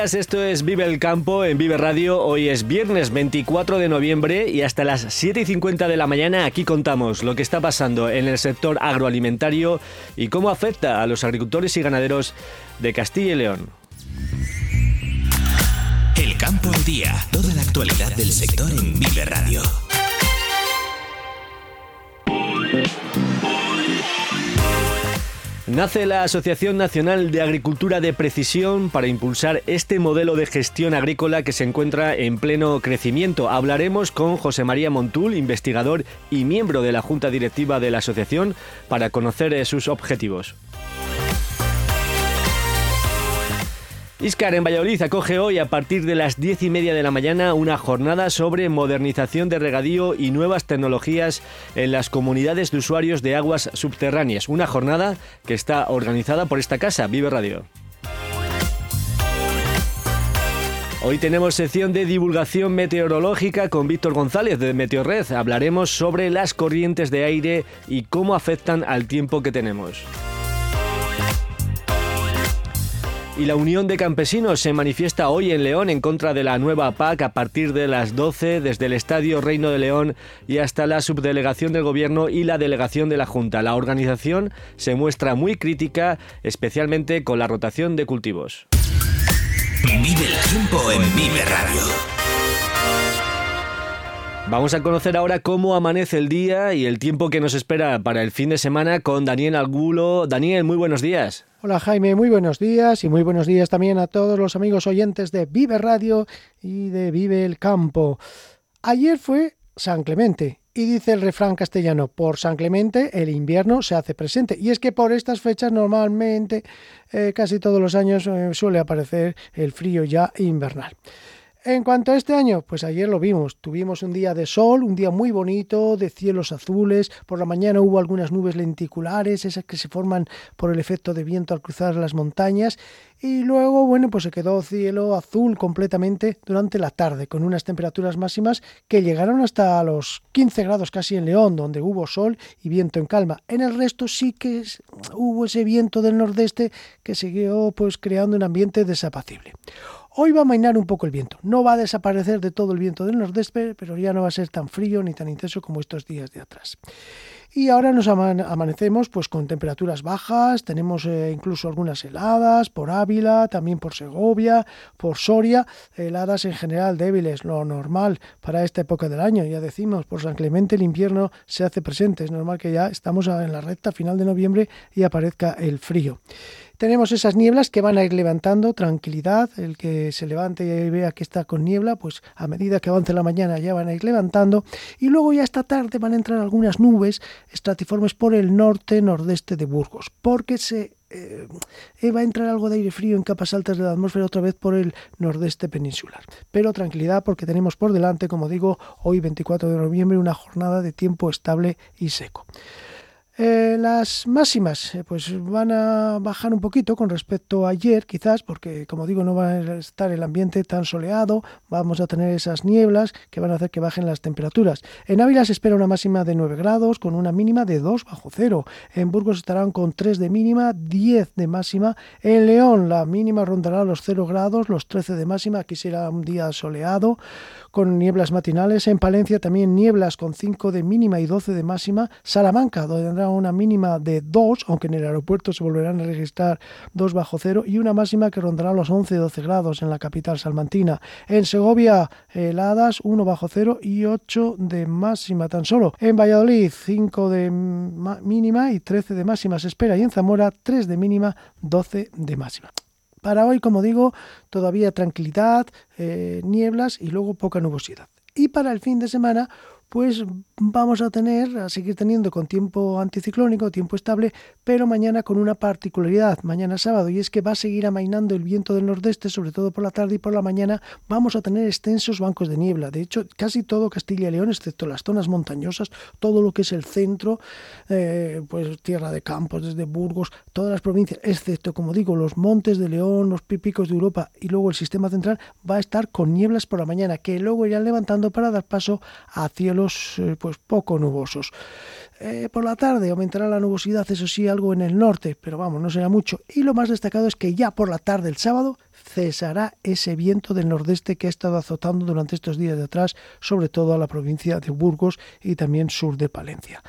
Esto es Vive el Campo en Vive Radio. Hoy es viernes 24 de noviembre y hasta las 7 y 50 de la mañana aquí contamos lo que está pasando en el sector agroalimentario y cómo afecta a los agricultores y ganaderos de Castilla y León. El campo al día, toda la actualidad del sector en Vive Radio. Nace la Asociación Nacional de Agricultura de Precisión para impulsar este modelo de gestión agrícola que se encuentra en pleno crecimiento. Hablaremos con José María Montul, investigador y miembro de la Junta Directiva de la Asociación, para conocer eh, sus objetivos. Iscar en Valladolid acoge hoy a partir de las diez y media de la mañana una jornada sobre modernización de regadío y nuevas tecnologías en las comunidades de usuarios de aguas subterráneas. Una jornada que está organizada por esta casa, Vive Radio. Hoy tenemos sección de divulgación meteorológica con Víctor González de Meteorred. Hablaremos sobre las corrientes de aire y cómo afectan al tiempo que tenemos. Y la Unión de Campesinos se manifiesta hoy en León en contra de la nueva PAC a partir de las 12 desde el Estadio Reino de León y hasta la subdelegación del Gobierno y la delegación de la Junta. La organización se muestra muy crítica, especialmente con la rotación de cultivos. Vive el tiempo en Vive Radio. Vamos a conocer ahora cómo amanece el día y el tiempo que nos espera para el fin de semana con Daniel Algulo. Daniel, muy buenos días. Hola Jaime, muy buenos días y muy buenos días también a todos los amigos oyentes de Vive Radio y de Vive el Campo. Ayer fue San Clemente y dice el refrán castellano, por San Clemente el invierno se hace presente. Y es que por estas fechas normalmente, eh, casi todos los años, eh, suele aparecer el frío ya invernal. En cuanto a este año, pues ayer lo vimos. Tuvimos un día de sol, un día muy bonito, de cielos azules. Por la mañana hubo algunas nubes lenticulares, esas que se forman por el efecto de viento al cruzar las montañas. Y luego, bueno, pues se quedó cielo azul completamente durante la tarde, con unas temperaturas máximas que llegaron hasta los 15 grados casi en León, donde hubo sol y viento en calma. En el resto sí que hubo ese viento del nordeste que siguió pues creando un ambiente desapacible. Hoy va a mainar un poco el viento. No va a desaparecer de todo el viento del nordeste, pero ya no va a ser tan frío ni tan intenso como estos días de atrás. Y ahora nos amanecemos pues con temperaturas bajas, tenemos eh, incluso algunas heladas por Ávila, también por Segovia, por Soria, heladas en general débiles, lo normal para esta época del año. Ya decimos, por San Clemente el invierno se hace presente, es normal que ya estamos en la recta final de noviembre y aparezca el frío. Tenemos esas nieblas que van a ir levantando, tranquilidad, el que se levante y vea que está con niebla, pues a medida que avance la mañana ya van a ir levantando y luego ya esta tarde van a entrar algunas nubes estratiformes por el norte, nordeste de Burgos, porque se eh, va a entrar algo de aire frío en capas altas de la atmósfera otra vez por el nordeste peninsular. Pero tranquilidad porque tenemos por delante, como digo, hoy 24 de noviembre, una jornada de tiempo estable y seco. Eh, las máximas eh, pues van a bajar un poquito con respecto a ayer, quizás, porque como digo, no va a estar el ambiente tan soleado, vamos a tener esas nieblas que van a hacer que bajen las temperaturas. En Ávila se espera una máxima de 9 grados con una mínima de 2 bajo cero. En Burgos estarán con 3 de mínima, 10 de máxima. En León la mínima rondará los 0 grados, los 13 de máxima. Aquí será un día soleado con nieblas matinales. En Palencia también nieblas con 5 de mínima y 12 de máxima. Salamanca, donde tendrá una mínima de 2, aunque en el aeropuerto se volverán a registrar 2 bajo cero, y una máxima que rondará los 11-12 grados en la capital salmantina. En Segovia, heladas 1 bajo cero y 8 de máxima tan solo. En Valladolid, 5 de mínima y 13 de máxima se espera. Y en Zamora, 3 de mínima, 12 de máxima. Para hoy, como digo, todavía tranquilidad, eh, nieblas y luego poca nubosidad. Y para el fin de semana, pues vamos a tener, a seguir teniendo con tiempo anticiclónico, tiempo estable, pero mañana con una particularidad, mañana sábado, y es que va a seguir amainando el viento del nordeste, sobre todo por la tarde y por la mañana vamos a tener extensos bancos de niebla. De hecho, casi todo Castilla y León, excepto las zonas montañosas, todo lo que es el centro, eh, pues tierra de campos, desde Burgos, todas las provincias, excepto, como digo, los montes de León, los pípicos de Europa y luego el sistema central, va a estar con nieblas por la mañana, que luego irán levantando para dar paso a eh, pues poco nubosos. Eh, por la tarde aumentará la nubosidad, eso sí, algo en el norte, pero vamos, no será mucho. Y lo más destacado es que ya por la tarde el sábado cesará ese viento del nordeste que ha estado azotando durante estos días de atrás, sobre todo a la provincia de Burgos y también sur de Palencia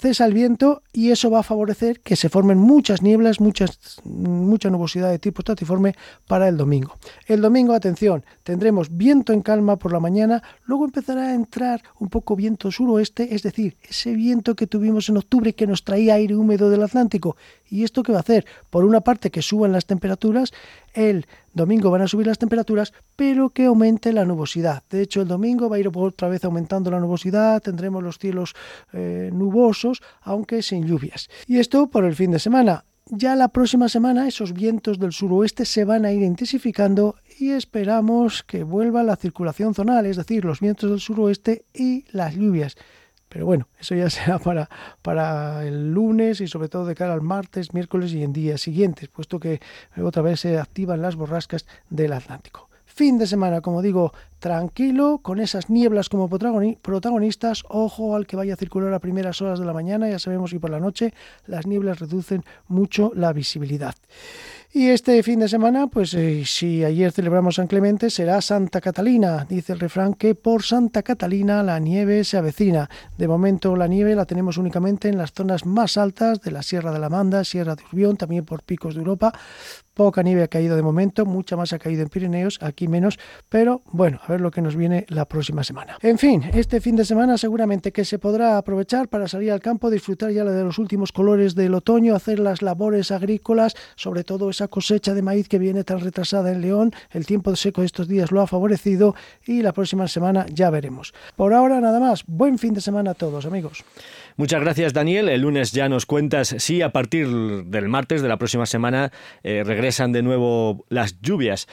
cesa el viento y eso va a favorecer que se formen muchas nieblas, muchas, mucha nubosidad de tipo estratiforme para el domingo. El domingo, atención, tendremos viento en calma por la mañana, luego empezará a entrar un poco viento suroeste, es decir, ese viento que tuvimos en octubre que nos traía aire húmedo del Atlántico. ¿Y esto qué va a hacer? Por una parte que suban las temperaturas, el domingo van a subir las temperaturas, pero que aumente la nubosidad. De hecho, el domingo va a ir otra vez aumentando la nubosidad, tendremos los cielos eh, nubosos, aunque sin lluvias. Y esto por el fin de semana. Ya la próxima semana esos vientos del suroeste se van a ir intensificando y esperamos que vuelva la circulación zonal, es decir, los vientos del suroeste y las lluvias. Pero bueno, eso ya será para, para el lunes y sobre todo de cara al martes, miércoles y en días siguientes, puesto que otra vez se activan las borrascas del Atlántico. Fin de semana, como digo, tranquilo, con esas nieblas como protagonistas. Ojo al que vaya a circular a primeras horas de la mañana, ya sabemos que por la noche las nieblas reducen mucho la visibilidad. Y este fin de semana, pues eh, si ayer celebramos San Clemente, será Santa Catalina. Dice el refrán que por Santa Catalina la nieve se avecina. De momento la nieve la tenemos únicamente en las zonas más altas de la Sierra de la Manda, Sierra de Urbión, también por picos de Europa. Poca nieve ha caído de momento, mucha más ha caído en Pirineos, aquí menos, pero bueno, a ver lo que nos viene la próxima semana. En fin, este fin de semana seguramente que se podrá aprovechar para salir al campo, disfrutar ya de los últimos colores del otoño, hacer las labores agrícolas, sobre todo esa cosecha de maíz que viene tan retrasada en León, el tiempo seco de estos días lo ha favorecido y la próxima semana ya veremos. Por ahora nada más, buen fin de semana a todos amigos. Muchas gracias, Daniel. El lunes ya nos cuentas si a partir del martes de la próxima semana eh, regresan de nuevo las lluvias.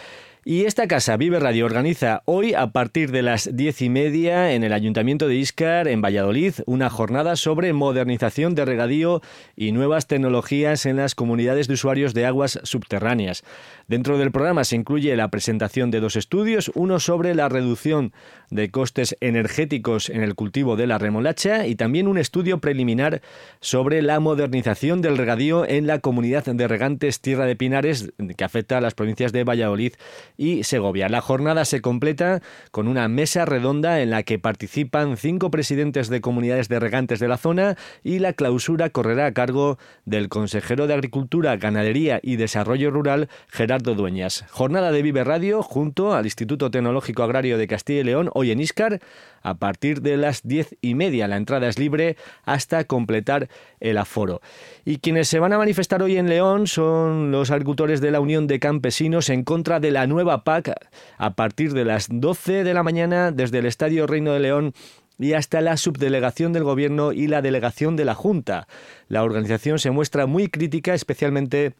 Y esta casa, Vive Radio, organiza hoy a partir de las diez y media en el Ayuntamiento de Iscar, en Valladolid, una jornada sobre modernización de regadío y nuevas tecnologías en las comunidades de usuarios de aguas subterráneas. Dentro del programa se incluye la presentación de dos estudios, uno sobre la reducción de costes energéticos en el cultivo de la remolacha y también un estudio preliminar sobre la modernización del regadío en la comunidad de regantes Tierra de Pinares que afecta a las provincias de Valladolid y Segovia. La jornada se completa con una mesa redonda en la que participan cinco presidentes de comunidades de regantes de la zona y la clausura correrá a cargo del consejero de Agricultura, Ganadería y Desarrollo Rural, Gerardo Dueñas. Jornada de Vive Radio junto al Instituto Tecnológico Agrario de Castilla y León, hoy en Iscar, a partir de las diez y media. La entrada es libre hasta completar el aforo. Y quienes se van a manifestar hoy en León son los agricultores de la Unión de Campesinos en contra de la nueva PAC a partir de las 12 de la mañana desde el Estadio Reino de León y hasta la subdelegación del Gobierno y la delegación de la Junta. La organización se muestra muy crítica, especialmente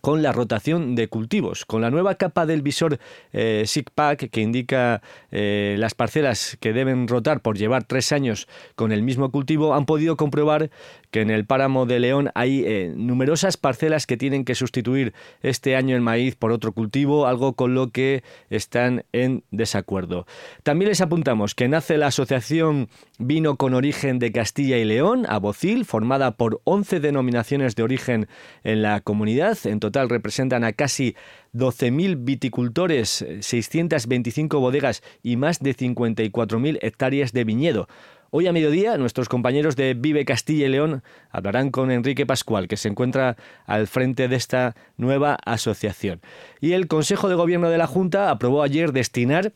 con la rotación de cultivos. Con la nueva capa del visor eh, SIGPAC que indica eh, las parcelas que deben rotar por llevar tres años con el mismo cultivo, han podido comprobar que en el páramo de León hay eh, numerosas parcelas que tienen que sustituir este año el maíz por otro cultivo, algo con lo que están en desacuerdo. También les apuntamos que nace la Asociación Vino con Origen de Castilla y León, Abocil, formada por 11 denominaciones de origen en la comunidad. Total representan a casi 12.000 viticultores, 625 bodegas y más de 54.000 hectáreas de viñedo. Hoy a mediodía nuestros compañeros de Vive Castilla y León hablarán con Enrique Pascual, que se encuentra al frente de esta nueva asociación. Y el Consejo de Gobierno de la Junta aprobó ayer destinar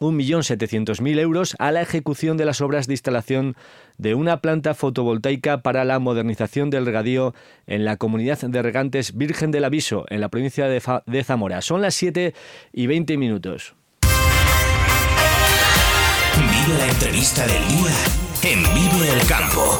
1.700.000 euros a la ejecución de las obras de instalación de una planta fotovoltaica para la modernización del regadío en la comunidad de regantes Virgen del Aviso, en la provincia de, Zamora. Son las 7 y 20 minutos. Vive la entrevista del día en Vive el Campo.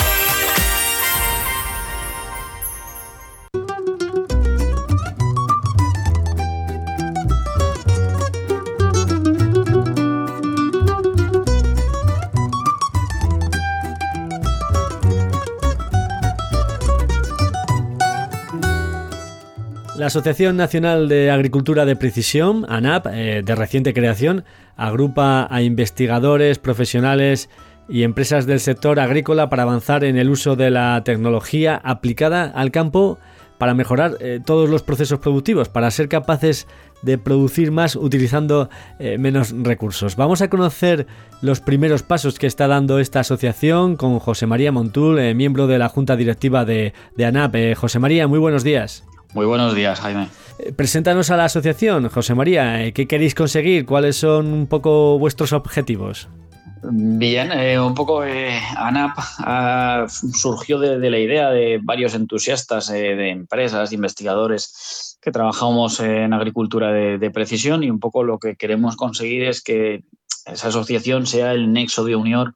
La Asociación Nacional de Agricultura de Precisión, ANAP, eh, de reciente creación, agrupa a investigadores, profesionales y empresas del sector agrícola para avanzar en el uso de la tecnología aplicada al campo para mejorar eh, todos los procesos productivos, para ser capaces de producir más utilizando eh, menos recursos. Vamos a conocer los primeros pasos que está dando esta asociación con José María Montul, miembro de la Junta Directiva de, de ANAP. José María, muy buenos días. Muy buenos días, Jaime. Eh, preséntanos a la asociación, José María. Eh, ¿Qué queréis conseguir? ¿Cuáles son un poco vuestros objetivos? Bien, eh, un poco ANAP surgió de, la idea de varios entusiastas de empresas, investigadores que trabajamos en agricultura de, precisión y un poco lo que queremos conseguir es que esa asociación sea el nexo de unión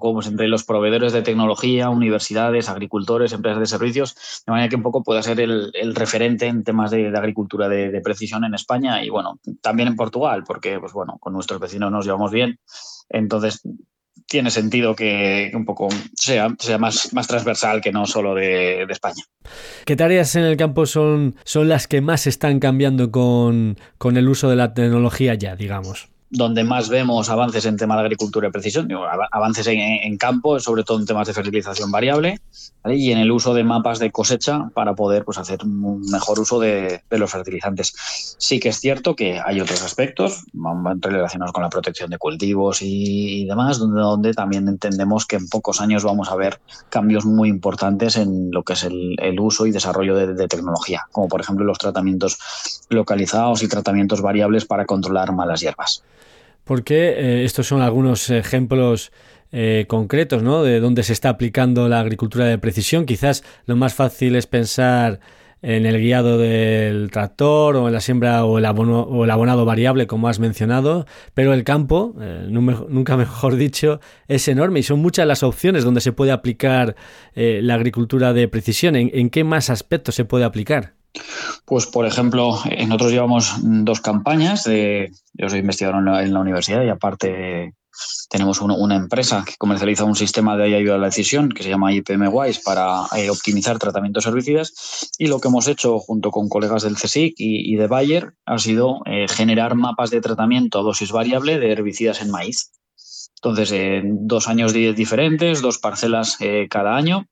poco entre los proveedores de tecnología, universidades, agricultores, empresas de servicios, de manera que un poco pueda ser el, referente en temas de, agricultura de, precisión en España y bueno, también en Portugal, porque pues bueno, con nuestros vecinos nos llevamos bien. Entonces, tiene sentido que un poco sea, sea más, más transversal que no solo de, España. ¿Qué tareas en el campo son, son las que más están cambiando con, con el uso de la tecnología ya, digamos? Donde más vemos avances en temas de agricultura y precisión, avances en, campo, sobre todo en temas de fertilización variable, y en el uso de mapas de cosecha para poder pues, hacer un mejor uso de, los fertilizantes. Sí que es cierto que hay otros aspectos relacionados con la protección de cultivos y, demás, donde, también entendemos que en pocos años vamos a ver cambios muy importantes en lo que es el, uso y desarrollo de, de tecnología, como por ejemplo los tratamientos localizados y tratamientos variables para controlar malas hierbas porque eh, estos son algunos ejemplos eh, concretos ¿no? de dónde se está aplicando la agricultura de precisión. Quizás lo más fácil es pensar en el guiado del tractor o en la siembra o el, o el abonado variable, como has mencionado, pero el campo, eh, nunca mejor dicho, es enorme y son muchas las opciones donde se puede aplicar la agricultura de precisión. ¿En qué más aspectos se puede aplicar? Pues, por ejemplo, nosotros llevamos dos campañas. De, yo soy investigador en la, universidad y aparte tenemos una, empresa que comercializa un sistema de ayuda a la decisión que se llama IPM Wise para eh, optimizar tratamientos herbicidas. Y lo que hemos hecho junto con colegas del CSIC y, de Bayer ha sido eh, generar mapas de tratamiento a dosis variable de herbicidas en maíz. Entonces, en dos años diferentes, dos parcelas eh, cada año,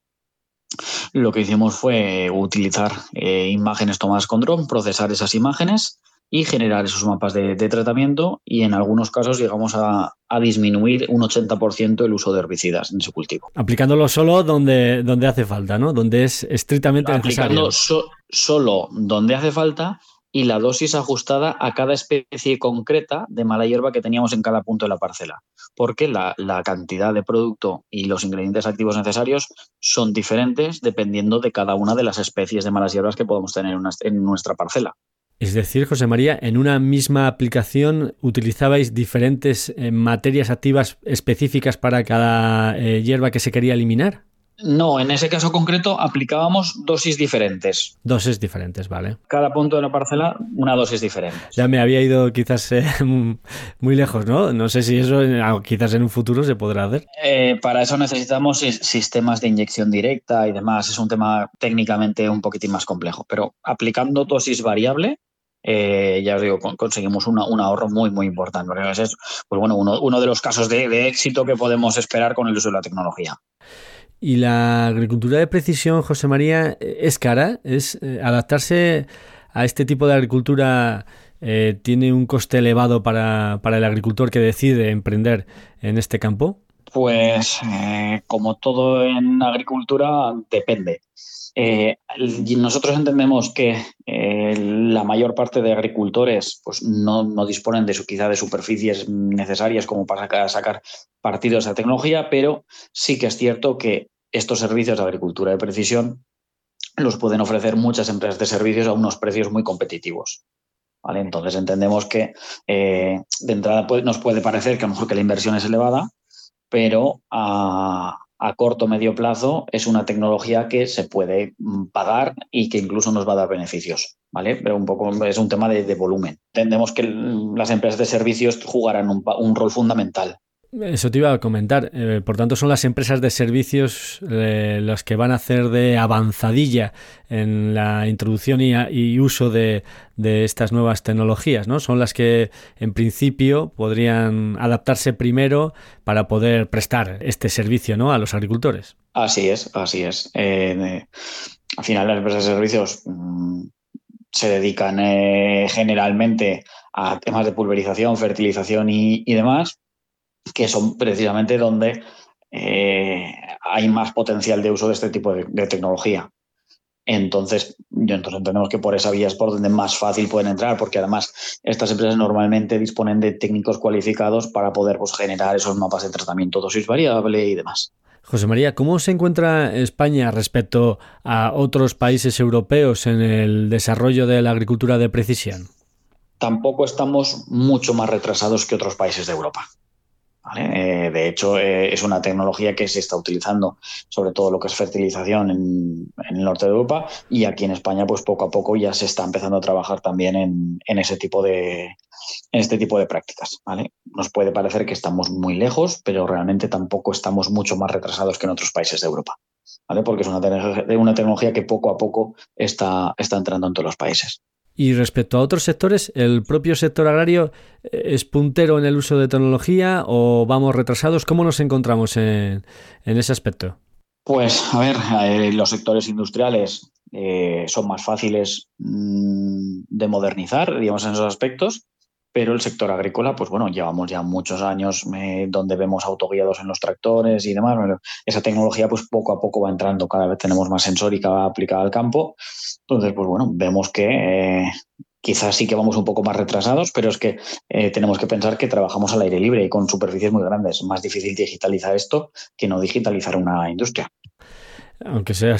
lo que hicimos fue utilizar eh, imágenes tomadas con dron, procesar esas imágenes y generar esos mapas de, tratamiento y en algunos casos llegamos a, disminuir un 80% el uso de herbicidas en ese cultivo. Aplicándolo solo donde, donde hace falta, ¿no? Donde es estrictamente Aplicando solo donde hace falta y la dosis ajustada a cada especie concreta de mala hierba que teníamos en cada punto de la parcela, porque la, cantidad de producto y los ingredientes activos necesarios son diferentes dependiendo de cada una de las especies de malas hierbas que podemos tener en nuestra parcela. Es decir, José María, en una misma aplicación utilizabais diferentes eh, materias activas específicas para cada eh, hierba que se quería eliminar. No, en ese caso concreto aplicábamos dosis diferentes. Dosis diferentes, vale. Cada punto de la parcela, una dosis diferente. Ya me había ido quizás eh, muy lejos, ¿no? No sé si eso quizás en un futuro se podrá hacer. Eh, para eso necesitamos sistemas de inyección directa y demás. Es un tema técnicamente un poquitín más complejo, pero aplicando dosis variable, eh, ya os digo, conseguimos un ahorro muy, muy importante. Es pues bueno, uno, de los casos de éxito que podemos esperar con el uso de la tecnología. Y la agricultura de precisión, José María, es cara. Es eh, adaptarse a este tipo de agricultura eh, tiene un coste elevado para, el agricultor que decide emprender en este campo. Pues eh, como todo en agricultura depende. Nosotros entendemos que la mayor parte de agricultores pues, no, no, disponen de quizá de superficies necesarias como para sacar partido de esa tecnología, pero sí que es cierto que estos servicios de agricultura de precisión los pueden ofrecer muchas empresas de servicios a unos precios muy competitivos. ¿vale? Entonces entendemos que eh, de entrada nos puede parecer que a lo mejor que la inversión es elevada, pero a, a corto o medio plazo es una tecnología que se puede mm, pagar y que incluso nos va a dar beneficios, ¿vale? Pero un poco es un tema de, volumen. Entendemos que las empresas de servicios jugarán un rol fundamental eso te iba a comentar. Eh, por tanto, son las empresas de servicios eh, las que van a hacer de avanzadilla en la introducción y, uso de, estas nuevas tecnologías, ¿no? Son las que, en principio, podrían adaptarse primero para poder prestar este servicio, ¿no? A los agricultores. Así es, así es. Eh, al final, las empresas de servicios mm, se dedican generalmente a temas de pulverización, fertilización y demás que son precisamente donde eh, hay más potencial de uso de este tipo de, tecnología. Entonces, yo entonces entendemos que por esa vía es por donde más fácil pueden entrar, porque además estas empresas normalmente disponen de técnicos cualificados para poder pues, generar esos mapas de tratamiento dosis variable y demás. José María, ¿cómo se encuentra España respecto a otros países europeos en el desarrollo de la agricultura de precisión? Tampoco estamos mucho más retrasados que otros países de Europa. Eh, de hecho, eh, es una tecnología que se está utilizando sobre todo lo que es fertilización en, el norte de Europa y aquí en España, pues poco a poco ya se está empezando a trabajar también en, ese tipo de en este tipo de prácticas. ¿vale? Nos puede parecer que estamos muy lejos, pero realmente tampoco estamos mucho más retrasados que en otros países de Europa. ¿vale? Porque es una, una tecnología que poco a poco está, está entrando en todos los países. Y respecto a otros sectores, ¿el propio sector agrario eh, es puntero en el uso de tecnología o vamos retrasados? ¿Cómo nos encontramos en, ese aspecto? Pues, a ver, eh, los sectores industriales eh, son más fáciles mm, de modernizar, digamos, en esos aspectos pero el sector agrícola, pues bueno, llevamos ya muchos años eh, donde vemos autoguiados en los tractores y demás. esa tecnología, pues poco a poco va entrando, cada vez tenemos más sensórica aplicada al campo. Entonces, pues bueno, vemos que eh, quizás sí que vamos un poco más retrasados, pero es que eh, tenemos que pensar que trabajamos al aire libre y con superficies muy grandes. Es más difícil digitalizar esto que no digitalizar una industria. Aunque, sea,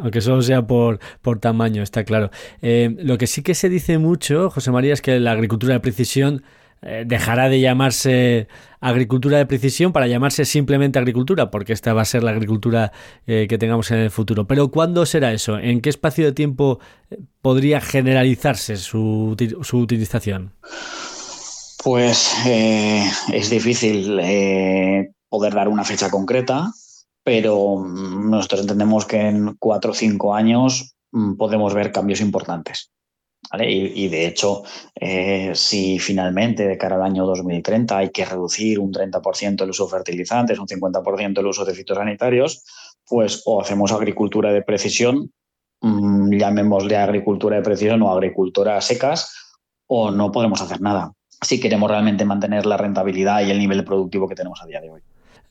aunque solo sea por, por tamaño, está claro. Eh, lo que sí que se dice mucho, José María, es que la agricultura de precisión eh, dejará de llamarse agricultura de precisión para llamarse simplemente agricultura, porque esta va a ser la agricultura eh, que tengamos en el futuro. Pero ¿cuándo será eso? ¿En qué espacio de tiempo podría generalizarse su, su utilización? Pues es difícil poder dar una fecha concreta pero mm, nosotros entendemos que en cuatro o cinco años mm, podemos ver cambios importantes. Y, de hecho, eh, si finalmente de cara al año 2030 hay que reducir un 30% el uso de fertilizantes, un 50% el uso de fitosanitarios, pues o hacemos agricultura de precisión, mmm, llamémosle agricultura de precisión o agricultura secas, o no podemos hacer nada si queremos realmente mantener la rentabilidad y el nivel productivo que tenemos a día de hoy.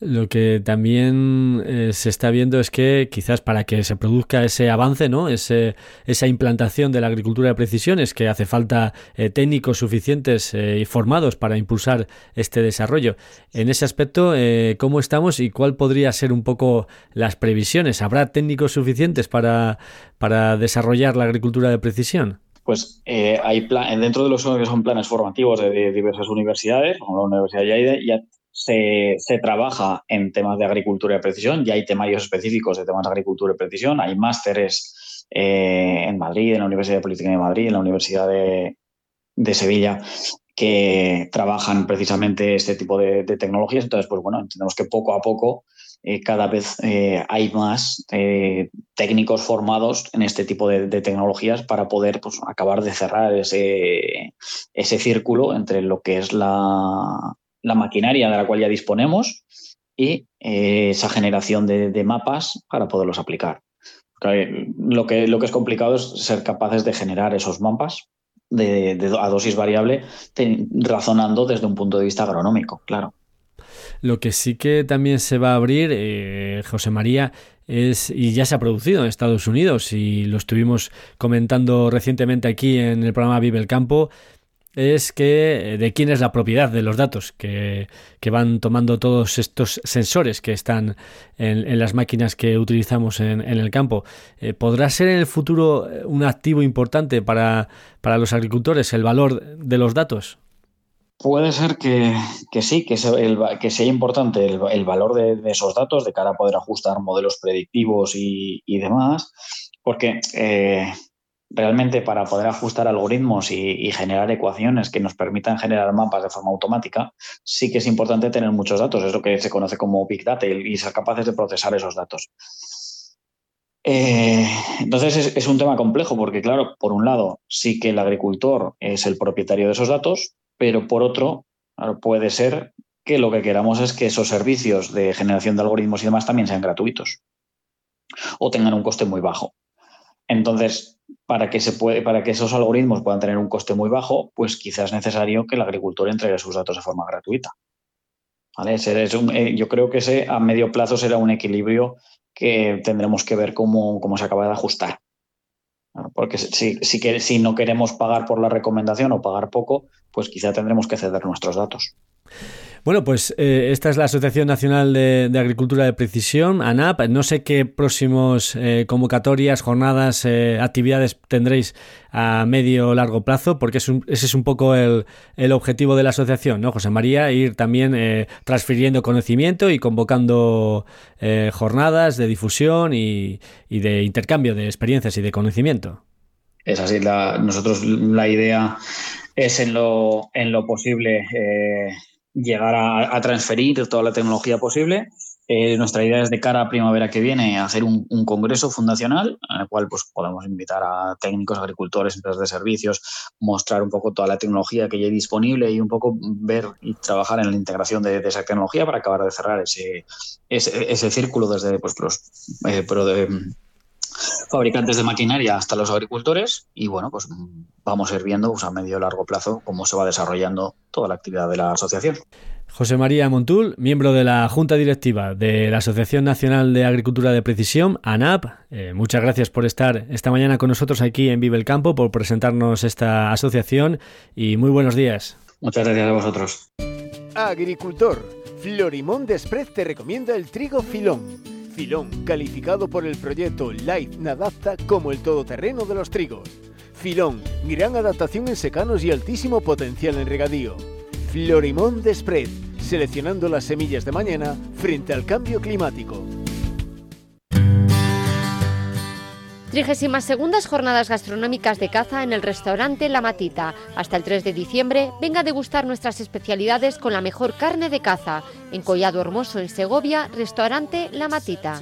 Lo que también eh, se está viendo es que quizás para que se produzca ese avance, ¿no? Ese, esa implantación de la agricultura de precisión es que hace falta eh, técnicos suficientes eh, y formados para impulsar este desarrollo. En ese aspecto, ¿cómo estamos y cuál podría ser un poco las previsiones? ¿Habrá técnicos suficientes para, para desarrollar la agricultura de precisión? Pues hay dentro de los que son planes formativos de, diversas universidades, como la Universidad de Lleida, ya se, trabaja en temas de agricultura de precisión, ya hay temarios específicos de temas de agricultura de precisión, hay másteres eh, en Madrid, en la Universidad de Política de Madrid, en la Universidad de, Sevilla, que trabajan precisamente este tipo de, tecnologías. Entonces, pues bueno, entendemos que poco a poco eh, cada vez eh, hay más técnicos formados en este tipo de, tecnologías para poder pues, acabar de cerrar ese, ese círculo entre lo que es la, la maquinaria de la cual ya disponemos y eh, esa generación de, mapas para poderlos aplicar. Lo que, lo que es complicado es ser capaces de generar esos mapas de, a dosis variable razonando desde un punto de vista agronómico, claro. Lo que sí que también se va a abrir, eh, José María, es, y ya se ha producido en Estados Unidos, y lo estuvimos comentando recientemente aquí en el programa Vive el Campo, es que eh, de quién es la propiedad de los datos que, van tomando todos estos sensores que están en, las máquinas que utilizamos en, el campo. Eh, ¿Podrá ser en el futuro un activo importante para, para los agricultores el valor de los datos? Puede ser que, sí, que, sea, que sea importante el, valor de, esos datos de cara a poder ajustar modelos predictivos y, demás, porque eh, realmente para poder ajustar algoritmos y, generar ecuaciones que nos permitan generar mapas de forma automática, sí que es importante tener muchos datos, es lo que se conoce como Big Data y ser capaces de procesar esos datos. Eh, entonces es, un tema complejo porque, claro, por un lado sí que el agricultor es el propietario de esos datos, pero por otro puede ser que lo que queramos es que esos servicios de generación de algoritmos y demás también sean gratuitos o tengan un coste muy bajo. Entonces, para que, se puede, para que esos algoritmos puedan tener un coste muy bajo, pues quizás es necesario que el agricultor entregue sus datos de forma gratuita. Eh, yo creo que ese a medio plazo será un equilibrio que tendremos que ver cómo, se acaba de ajustar. Porque si, si, si no queremos pagar por la recomendación o pagar poco, pues quizá tendremos que ceder nuestros datos. Bueno, pues eh, esta es la Asociación Nacional de, Agricultura de Precisión, ANAP. No sé qué próximos eh, convocatorias, jornadas, eh, actividades tendréis a medio o largo plazo, porque ese es un poco el, objetivo de la asociación, ¿no, José María? Ir también transfiriendo conocimiento y convocando jornadas de difusión y, de intercambio de experiencias y de conocimiento. Es así, nosotros la idea es en lo posible llegar a, transferir toda la tecnología posible. Eh, nuestra idea es de cara a primavera que viene hacer un, congreso fundacional el cual pues, podemos invitar a técnicos, agricultores, empresas de servicios, mostrar un poco toda la tecnología que ya hay disponible y un poco ver y trabajar en la integración de, esa tecnología para acabar de cerrar ese, ese, círculo desde pues, los eh, fabricantes de maquinaria hasta los agricultores y bueno, pues vamos a ir viendo pues, a medio y largo plazo cómo se va desarrollando toda la actividad de la asociación. José María Montul, miembro de la Junta Directiva de la Asociación Nacional de Agricultura de Precisión, ANAP. Eh, muchas gracias por estar esta mañana con nosotros aquí en Vive el Campo, por presentarnos esta asociación y muy buenos días. Muchas gracias a vosotros. Agricultor, Florimón Desprez te recomienda el trigo filón Filón, calificado por el proyecto Light Nadapta como el todoterreno de los trigos. Filón, gran adaptación en secanos y altísimo potencial en regadío. Florimón de Spread, seleccionando las semillas de mañana frente al cambio climático. 32 Jornadas Gastronómicas de Caza en el restaurante La Matita. Hasta el 3 de diciembre, venga a degustar nuestras especialidades con la mejor carne de caza. En Collado Hermoso, en Segovia, restaurante La Matita.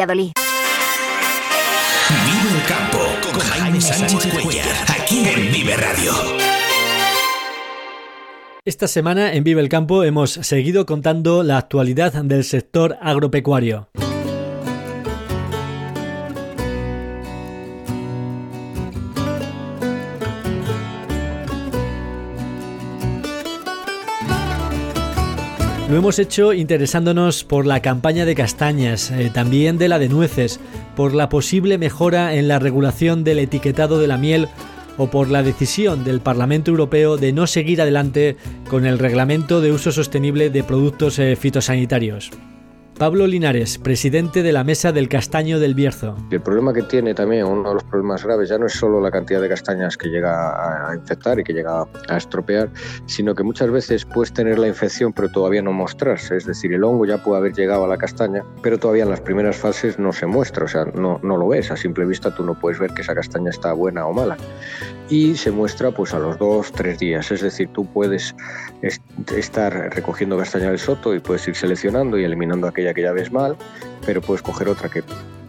Vive el campo con Jaime Sánchez Cuellar, aquí en Vive Radio. Esta semana en Vive el Campo hemos seguido contando la actualidad del sector agropecuario. Lo hemos hecho interesándonos por la campaña de castañas, eh, también de la de nueces, por la posible mejora en la regulación del etiquetado de la miel o por la decisión del Parlamento Europeo de no seguir adelante con el reglamento de uso sostenible de productos eh, fitosanitarios. Pablo Linares, presidente de la Mesa del Castaño del Bierzo. El problema que tiene también, uno de los problemas graves, ya no es solo la cantidad de castañas que llega a infectar y que llega a estropear, sino que muchas veces puedes tener la infección pero todavía no mostrarse. Es decir, el hongo ya puede haber llegado a la castaña, pero todavía en las primeras fases no se muestra, o sea, no, no lo ves. A simple vista tú no puedes ver que esa castaña está buena o mala. Y se muestra pues a los dos, tres días. Es decir, tú puedes estar recogiendo castaña del soto y puedes ir seleccionando y eliminando aquella que ya ves mal, pero puedes coger otra que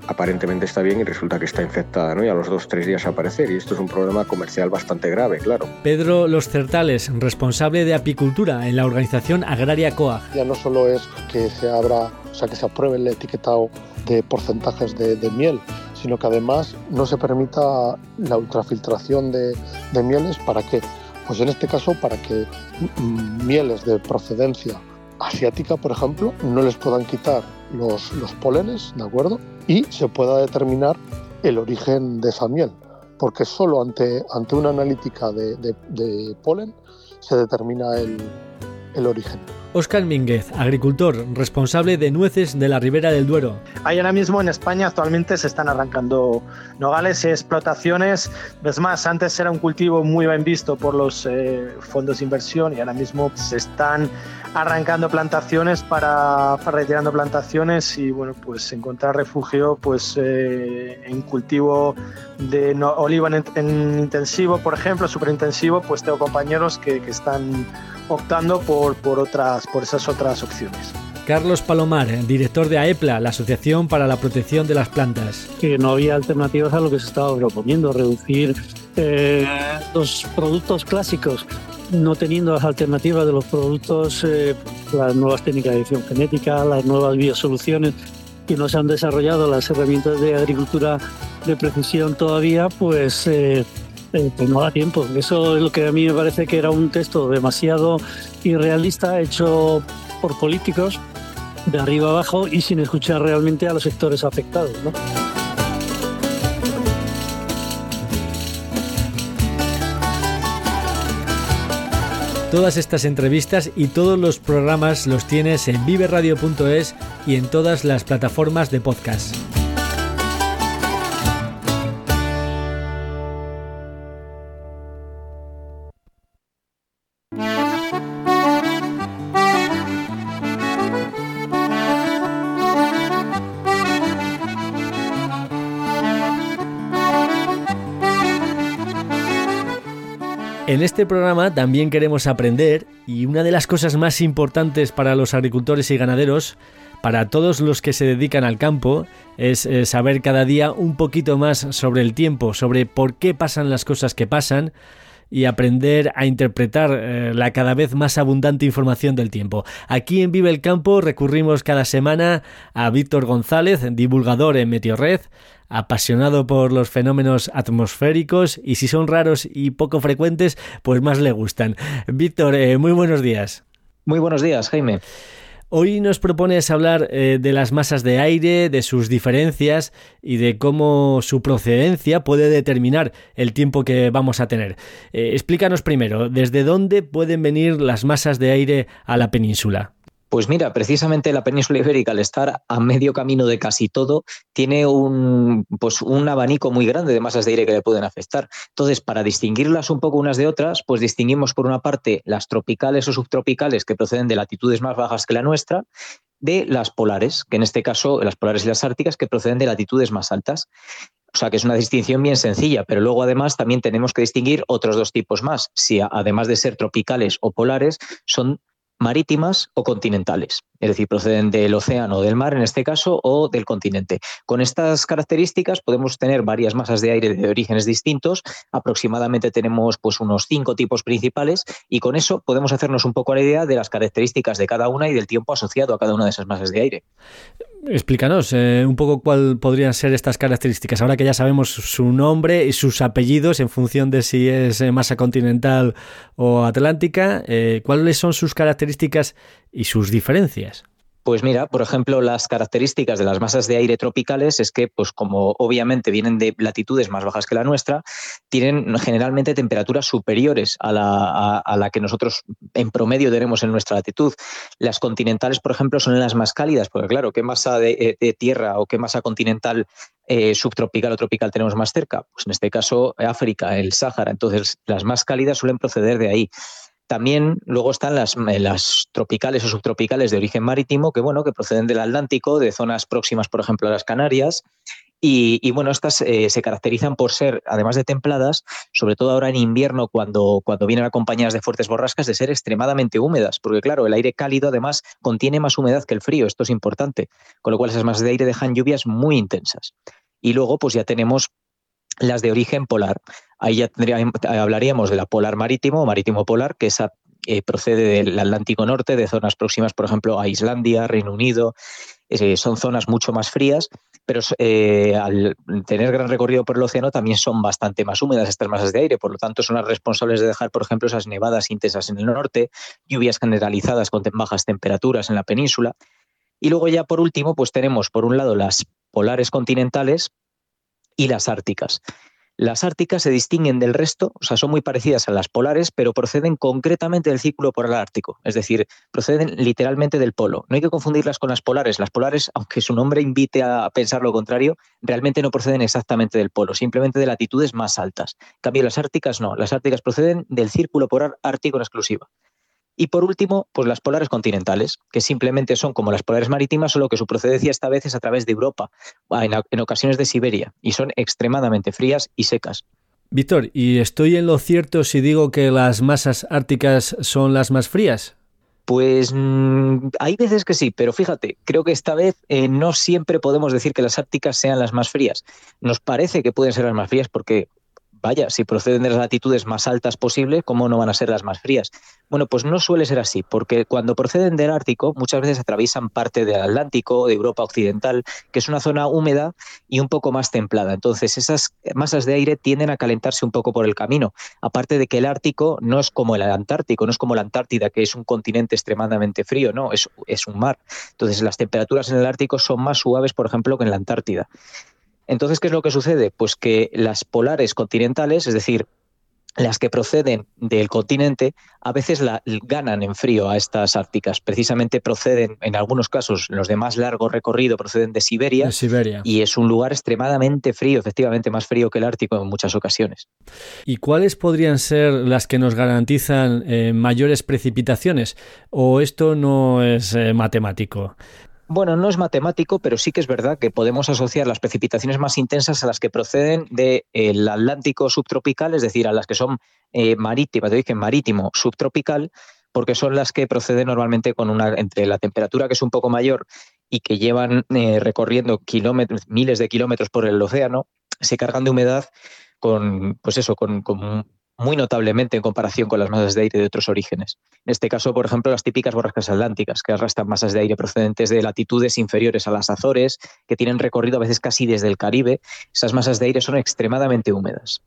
aparentemente está bien y resulta que está infectada, ¿no? Y a los dos, tres días aparecer. Y esto es un problema comercial bastante grave, claro. Pedro Los Certales, responsable de apicultura en la organización agraria COAG. Ya no solo es que se abra, o sea, que se apruebe el etiquetado de porcentajes de, miel, sino que además no se permita la ultrafiltración de, de mieles. ¿Para qué? Pues en este caso para que mieles de procedencia asiática, por ejemplo, no les puedan quitar los, los polenes, ¿de acuerdo? Y se pueda determinar el origen de esa miel, porque solo ante, ante una analítica de, de, polen se determina el, el origen. Óscar Mínguez, agricultor, responsable de nueces de la Ribera del Duero. Hay ahora mismo en España actualmente se están arrancando nogales y explotaciones. Es más, antes era un cultivo muy bien visto por los eh, fondos de inversión y ahora mismo se están arrancando plantaciones para, retirando plantaciones y bueno pues encontrar refugio pues eh, en cultivo de oliva en, intensivo por ejemplo súper intensivo pues tengo compañeros que, que están optando por, por, otras, por esas otras opciones. Carlos Palomar, director de AEPLA, la Asociación para la Protección de las Plantas. Que no había alternativas a lo que se estaba proponiendo, reducir eh, los productos clásicos, no teniendo las alternativas de los productos, eh, las nuevas técnicas de edición genética, las nuevas biosoluciones que no se han desarrollado, las herramientas de agricultura de precisión todavía, pues eh, eh, pues no da tiempo. Eso es lo que a mí me parece que era un texto demasiado irrealista, hecho por políticos de arriba abajo y sin escuchar realmente a los sectores afectados. Todas estas entrevistas y todos los programas los tienes en viveradio.es y en todas las plataformas de podcast. En este programa también queremos aprender y una de las cosas más importantes para los agricultores y ganaderos, para todos los que se dedican al campo, es eh, saber cada día un poquito más sobre el tiempo, sobre por qué pasan las cosas que pasan y aprender a interpretar eh, la cada vez más abundante información del tiempo. Aquí en Vive el Campo recurrimos cada semana a Víctor González, divulgador en Meteorred, apasionado por los fenómenos atmosféricos y si son raros y poco frecuentes, pues más le gustan. Víctor, eh, muy buenos días. Muy buenos días, Jaime. Hoy nos propones hablar eh, de las masas de aire, de sus diferencias y de cómo su procedencia puede determinar el tiempo que vamos a tener. Eh, explícanos primero, ¿desde dónde pueden venir las masas de aire a la península? Pues mira, precisamente la península ibérica, al estar a medio camino de casi todo, tiene un, pues un abanico muy grande de masas de aire que le pueden afectar. Entonces, para distinguirlas un poco unas de otras, pues distinguimos por una parte las tropicales o subtropicales que proceden de latitudes más bajas que la nuestra, de las polares, que en este caso las polares y las árticas, que proceden de latitudes más altas. O sea que es una distinción bien sencilla, pero luego además también tenemos que distinguir otros dos tipos más. Si además de ser tropicales o polares, son marítimas o continentales, es decir, proceden del océano o del mar en este caso o del continente. Con estas características podemos tener varias masas de aire de orígenes distintos, aproximadamente tenemos pues unos cinco tipos principales y con eso podemos hacernos un poco la idea de las características de cada una y del tiempo asociado a cada una de esas masas de aire. Explícanos eh, un poco cuál podrían ser estas características, ahora que ya sabemos su nombre y sus apellidos en función de si es eh, masa continental o atlántica, eh, ¿cuáles son sus características y sus diferencias? Pues mira, por ejemplo, las características de las masas de aire tropicales es que, pues como obviamente vienen de latitudes más bajas que la nuestra, tienen generalmente temperaturas superiores a la, que nosotros en promedio tenemos en nuestra latitud. Las continentales, por ejemplo, son las más cálidas, porque claro, ¿qué masa de, eh, tierra o qué masa continental eh, subtropical o tropical tenemos más cerca? Pues en este caso, África, el Sáhara. Entonces, las más cálidas suelen proceder de ahí. También luego están las, eh, las, tropicales o subtropicales de origen marítimo, que bueno, que proceden del Atlántico, de zonas próximas, por ejemplo, a las Canarias. Y, bueno, estas eh, se caracterizan por ser, además de templadas, sobre todo ahora en invierno, cuando, cuando vienen acompañadas de fuertes borrascas, de ser extremadamente húmedas, porque claro, el aire cálido además contiene más humedad que el frío, esto es importante, con lo cual esas masas de aire dejan lluvias muy intensas. Y luego, pues ya tenemos las de origen polar. Ahí ya hablaríamos de la polar marítimo, marítimo polar, que esa eh, procede del Atlántico Norte, de zonas próximas, por ejemplo, a Islandia, Reino Unido. Eh, son zonas mucho más frías, pero eh, al tener gran recorrido por el océano también son bastante más húmedas estas masas de aire. Por lo tanto, son las responsables de dejar, por ejemplo, esas nevadas intensas en el norte, lluvias generalizadas con bajas temperaturas en la península. Y luego ya por último, pues tenemos por un lado las polares continentales, y las árticas. Las árticas se distinguen del resto, o sea, son muy parecidas a las polares, pero proceden concretamente del círculo polar ártico, es decir, proceden literalmente del polo. No hay que confundirlas con las polares. Las polares, aunque su nombre invite a pensar lo contrario, realmente no proceden exactamente del polo, simplemente de latitudes más altas. En cambio, las árticas no, las árticas proceden del círculo polar ártico en exclusiva. Y por último, pues las polares continentales, que simplemente son como las polares marítimas, solo que su procedencia esta vez es a través de Europa, en, ocasiones de Siberia, y son extremadamente frías y secas. Víctor, ¿y estoy en lo cierto si digo que las masas árticas son las más frías? Pues mm, hay veces que sí, pero fíjate, creo que esta vez eh, no siempre podemos decir que las árticas sean las más frías. Nos parece que pueden ser las más frías porque vaya, si proceden de las latitudes más altas posibles, ¿cómo no van a ser las más frías? Bueno, pues no suele ser así, porque cuando proceden del Ártico, muchas veces atraviesan parte del Atlántico, de Europa Occidental, que es una zona húmeda y un poco más templada. Entonces, esas masas de aire tienden a calentarse un poco por el camino. Aparte de que el Ártico no es como el Antártico, no es como la Antártida, que es un continente extremadamente frío, no, es, es un mar. Entonces, las temperaturas en el Ártico son más suaves, por ejemplo, que en la Antártida. Entonces, ¿qué es lo que sucede? Pues que las polares continentales, es decir, las que proceden del continente, a veces la, ganan en frío a estas árticas. Precisamente proceden, en algunos casos, los de más largo recorrido proceden de Siberia, de Siberia. Y es un lugar extremadamente frío, efectivamente más frío que el Ártico en muchas ocasiones. ¿Y cuáles podrían ser las que nos garantizan eh, mayores precipitaciones? ¿O esto no es eh, matemático? Bueno, no es matemático, pero sí que es verdad que podemos asociar las precipitaciones más intensas a las que proceden del Atlántico subtropical, es decir, a las que son eh, marítimas, de origen marítimo subtropical, porque son las que proceden normalmente con una entre la temperatura que es un poco mayor y que llevan eh, recorriendo kilómetros, miles de kilómetros por el océano, se cargan de humedad con, pues eso, con, con muy notablemente en comparación con las masas de aire de otros orígenes. En este caso, por ejemplo, las típicas borrascas atlánticas, que arrastran masas de aire procedentes de latitudes inferiores a las Azores, que tienen recorrido a veces casi desde el Caribe. Esas masas de aire son extremadamente húmedas.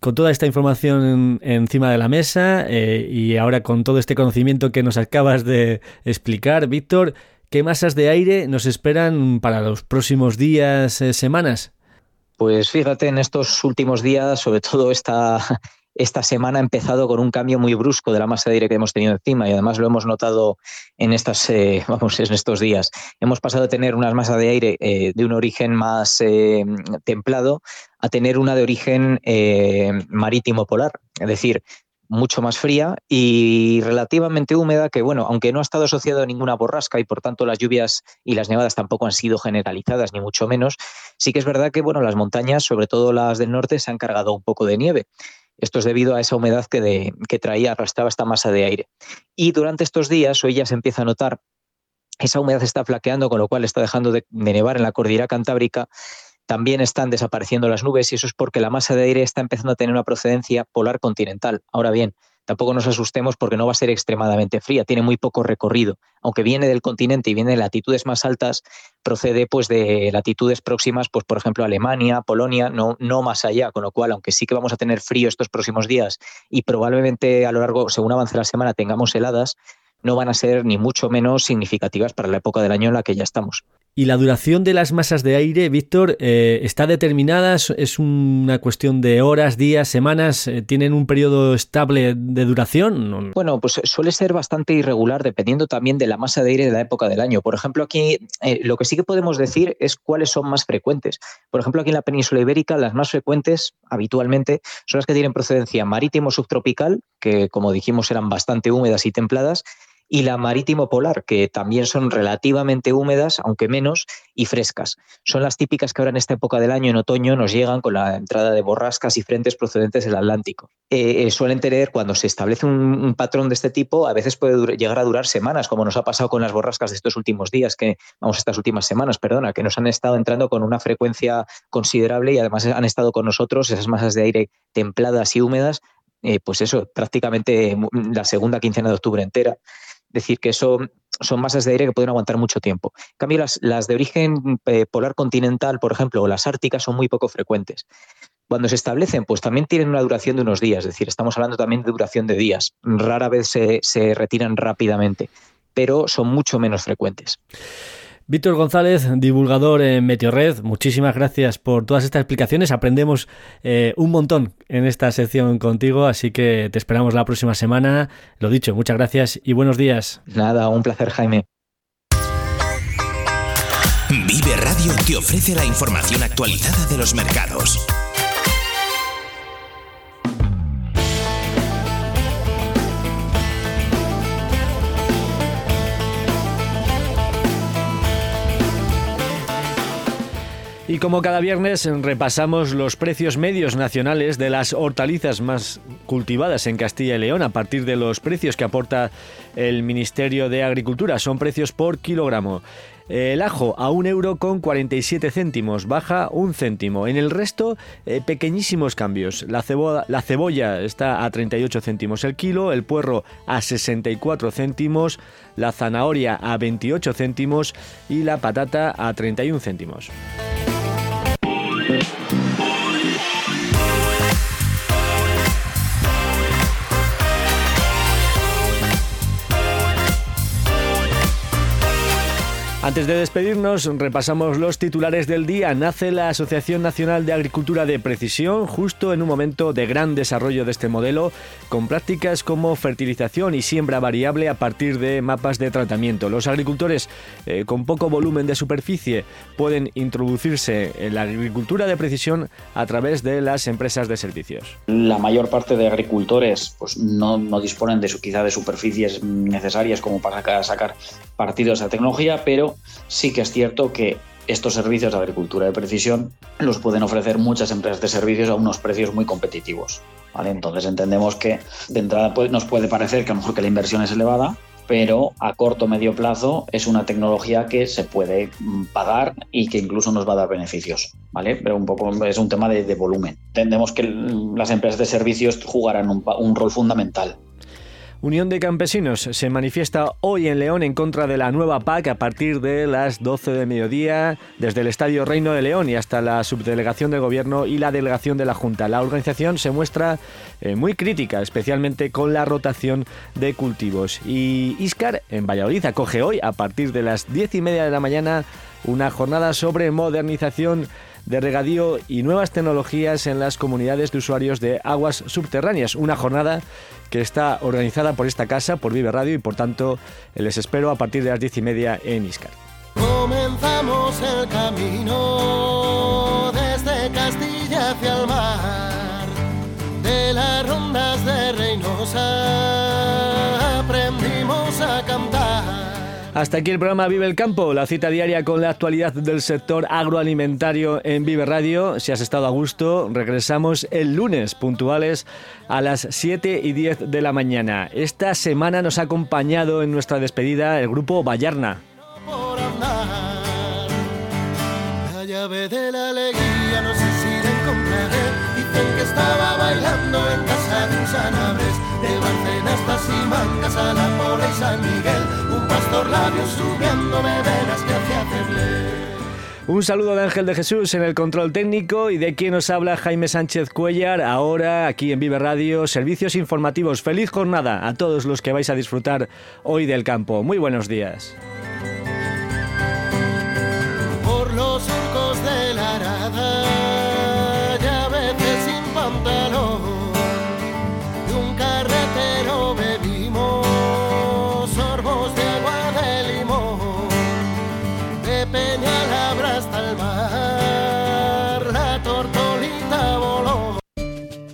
Con toda esta información encima de la mesa eh, y ahora con todo este conocimiento que nos acabas de explicar, Víctor, ¿qué masas de aire nos esperan para los próximos días, eh, semanas? Pues fíjate, en estos últimos días, sobre todo esta, esta semana ha empezado con un cambio muy brusco de la masa de aire que hemos tenido encima y además lo hemos notado en, estas, eh, vamos, en estos días. Hemos pasado de tener una masa de aire eh, de un origen más eh, templado a tener una de origen marítimo polar, es decir, mucho más fría y relativamente húmeda, que bueno, aunque no ha estado asociado a ninguna borrasca y por tanto las lluvias y las nevadas tampoco han sido generalizadas, ni mucho menos, sí que es verdad que bueno, las montañas, sobre todo las del norte, se han cargado un poco de nieve. Esto es debido a esa humedad que, traía, arrastraba esta masa de aire. Y durante estos días, hoy ya se empieza a notar, esa humedad está flaqueando, con lo cual está dejando de, nevar en la cordillera cantábrica. También están desapareciendo las nubes y eso es porque la masa de aire está empezando a tener una procedencia polar continental. Ahora bien, tampoco nos asustemos porque no va a ser extremadamente fría, tiene muy poco recorrido. Aunque viene del continente y viene de latitudes más altas, procede pues de latitudes próximas, pues por ejemplo Alemania, Polonia, no, no más allá, con lo cual, aunque sí que vamos a tener frío estos próximos días y probablemente a lo largo, según avance la semana, tengamos heladas, no van a ser ni mucho menos significativas para la época del año en la que ya estamos. ¿Y la duración de las masas de aire, Víctor, eh, está determinada? ¿Es una cuestión de horas, días, semanas? Eh, ¿Tienen un periodo estable de duración? Bueno, pues suele ser bastante irregular dependiendo también de la masa de aire de la época del año. Por ejemplo, aquí eh, lo que sí que podemos decir es cuáles son más frecuentes. Por ejemplo, aquí en la península ibérica las más frecuentes habitualmente son las que tienen procedencia marítimo subtropical, que como dijimos eran bastante húmedas y templadas, y la marítimo polar, que también son relativamente húmedas, aunque menos, y frescas. Son las típicas que ahora en esta época del año, en otoño, nos llegan con la entrada de borrascas y frentes procedentes del Atlántico. Eh, eh, suelen tener, cuando se establece un, patrón de este tipo, a veces puede llegar a durar semanas, como nos ha pasado con las borrascas de estos últimos días, que vamos, estas últimas semanas, perdona, que nos han estado entrando con una frecuencia considerable y además han estado con nosotros esas masas de aire templadas y húmedas eh, pues eso, prácticamente la segunda quincena de octubre entera decir que eso son masas de aire que pueden aguantar mucho tiempo. En cambio, las, las de origen eh, polar continental, por ejemplo, o las árticas son muy poco frecuentes. Cuando se establecen, pues también tienen una duración de unos días, es decir, estamos hablando también de duración de días. Rara vez se, se retiran rápidamente, pero son mucho menos frecuentes. Víctor González, divulgador en Meteorred, muchísimas gracias por todas estas explicaciones. Aprendemos eh, un montón en esta sección contigo, así que te esperamos la próxima semana. Lo dicho, muchas gracias y buenos días. Nada, un placer, Jaime. Vive Radio te ofrece la información actualizada de los mercados. Y como cada viernes repasamos los precios medios nacionales de las hortalizas más cultivadas en Castilla y León a partir de los precios que aporta el Ministerio de Agricultura. Son precios por kilogramo. El ajo a un euro con 47 céntimos, baja un céntimo. En el resto, eh, pequeñísimos cambios. La la cebolla está a 38 céntimos el kilo, el puerro a 64 céntimos, la zanahoria a 28 céntimos y la patata a 31 céntimos. Antes de despedirnos, repasamos los titulares del día. Nace la Asociación Nacional de Agricultura de Precisión justo en un momento de gran desarrollo de este modelo, con prácticas como fertilización y siembra variable a partir de mapas de tratamiento. Los agricultores eh, con poco volumen de superficie pueden introducirse en la agricultura de precisión a través de las empresas de servicios. La mayor parte de agricultores pues, no, disponen de quizá de superficies necesarias como para sacar partidos de tecnología, pero sí que es cierto que estos servicios de agricultura de precisión los pueden ofrecer muchas empresas de servicios a unos precios muy competitivos. Entonces entendemos que de entrada nos puede parecer que a lo mejor que la inversión es elevada, pero a corto o medio plazo es una tecnología que se puede mm, pagar y que incluso nos va a dar beneficios. Pero un poco es un tema de, volumen. Entendemos que las empresas de servicios jugarán un rol fundamental Unión de Campesinos se manifiesta hoy en León en contra de la nueva PAC a partir de las 12 de mediodía, desde el Estadio Reino de León y hasta la subdelegación del Gobierno y la delegación de la Junta. La organización se muestra eh, muy crítica, especialmente con la rotación de cultivos. Y Iscar, en Valladolid, acoge hoy, a partir de las 10 y media de la mañana, una jornada sobre modernización de regadío y nuevas tecnologías en las comunidades de usuarios de aguas subterráneas. Una jornada que está organizada por esta casa, por Vive Radio, y por tanto les espero a partir de las diez y media en Iscar. Comenzamos el camino desde Castilla hacia el mar, de las rondas de Reynosa hasta aquí el programa Vive el Campo, la cita diaria con la actualidad del sector agroalimentario en Vive Radio. Si has estado a gusto, regresamos el lunes puntuales a las 7 y 10 de la mañana. Esta semana nos ha acompañado en nuestra despedida el grupo Vallarna. La llave de la alegría no. Dicen que estaba bailando en casa de un Un saludo de Ángel de Jesús en el control técnico y de quien nos habla Jaime Sánchez Cuellar, ahora aquí en Vive Radio, servicios informativos. Feliz jornada a todos los que vais a disfrutar hoy del campo. Muy buenos días.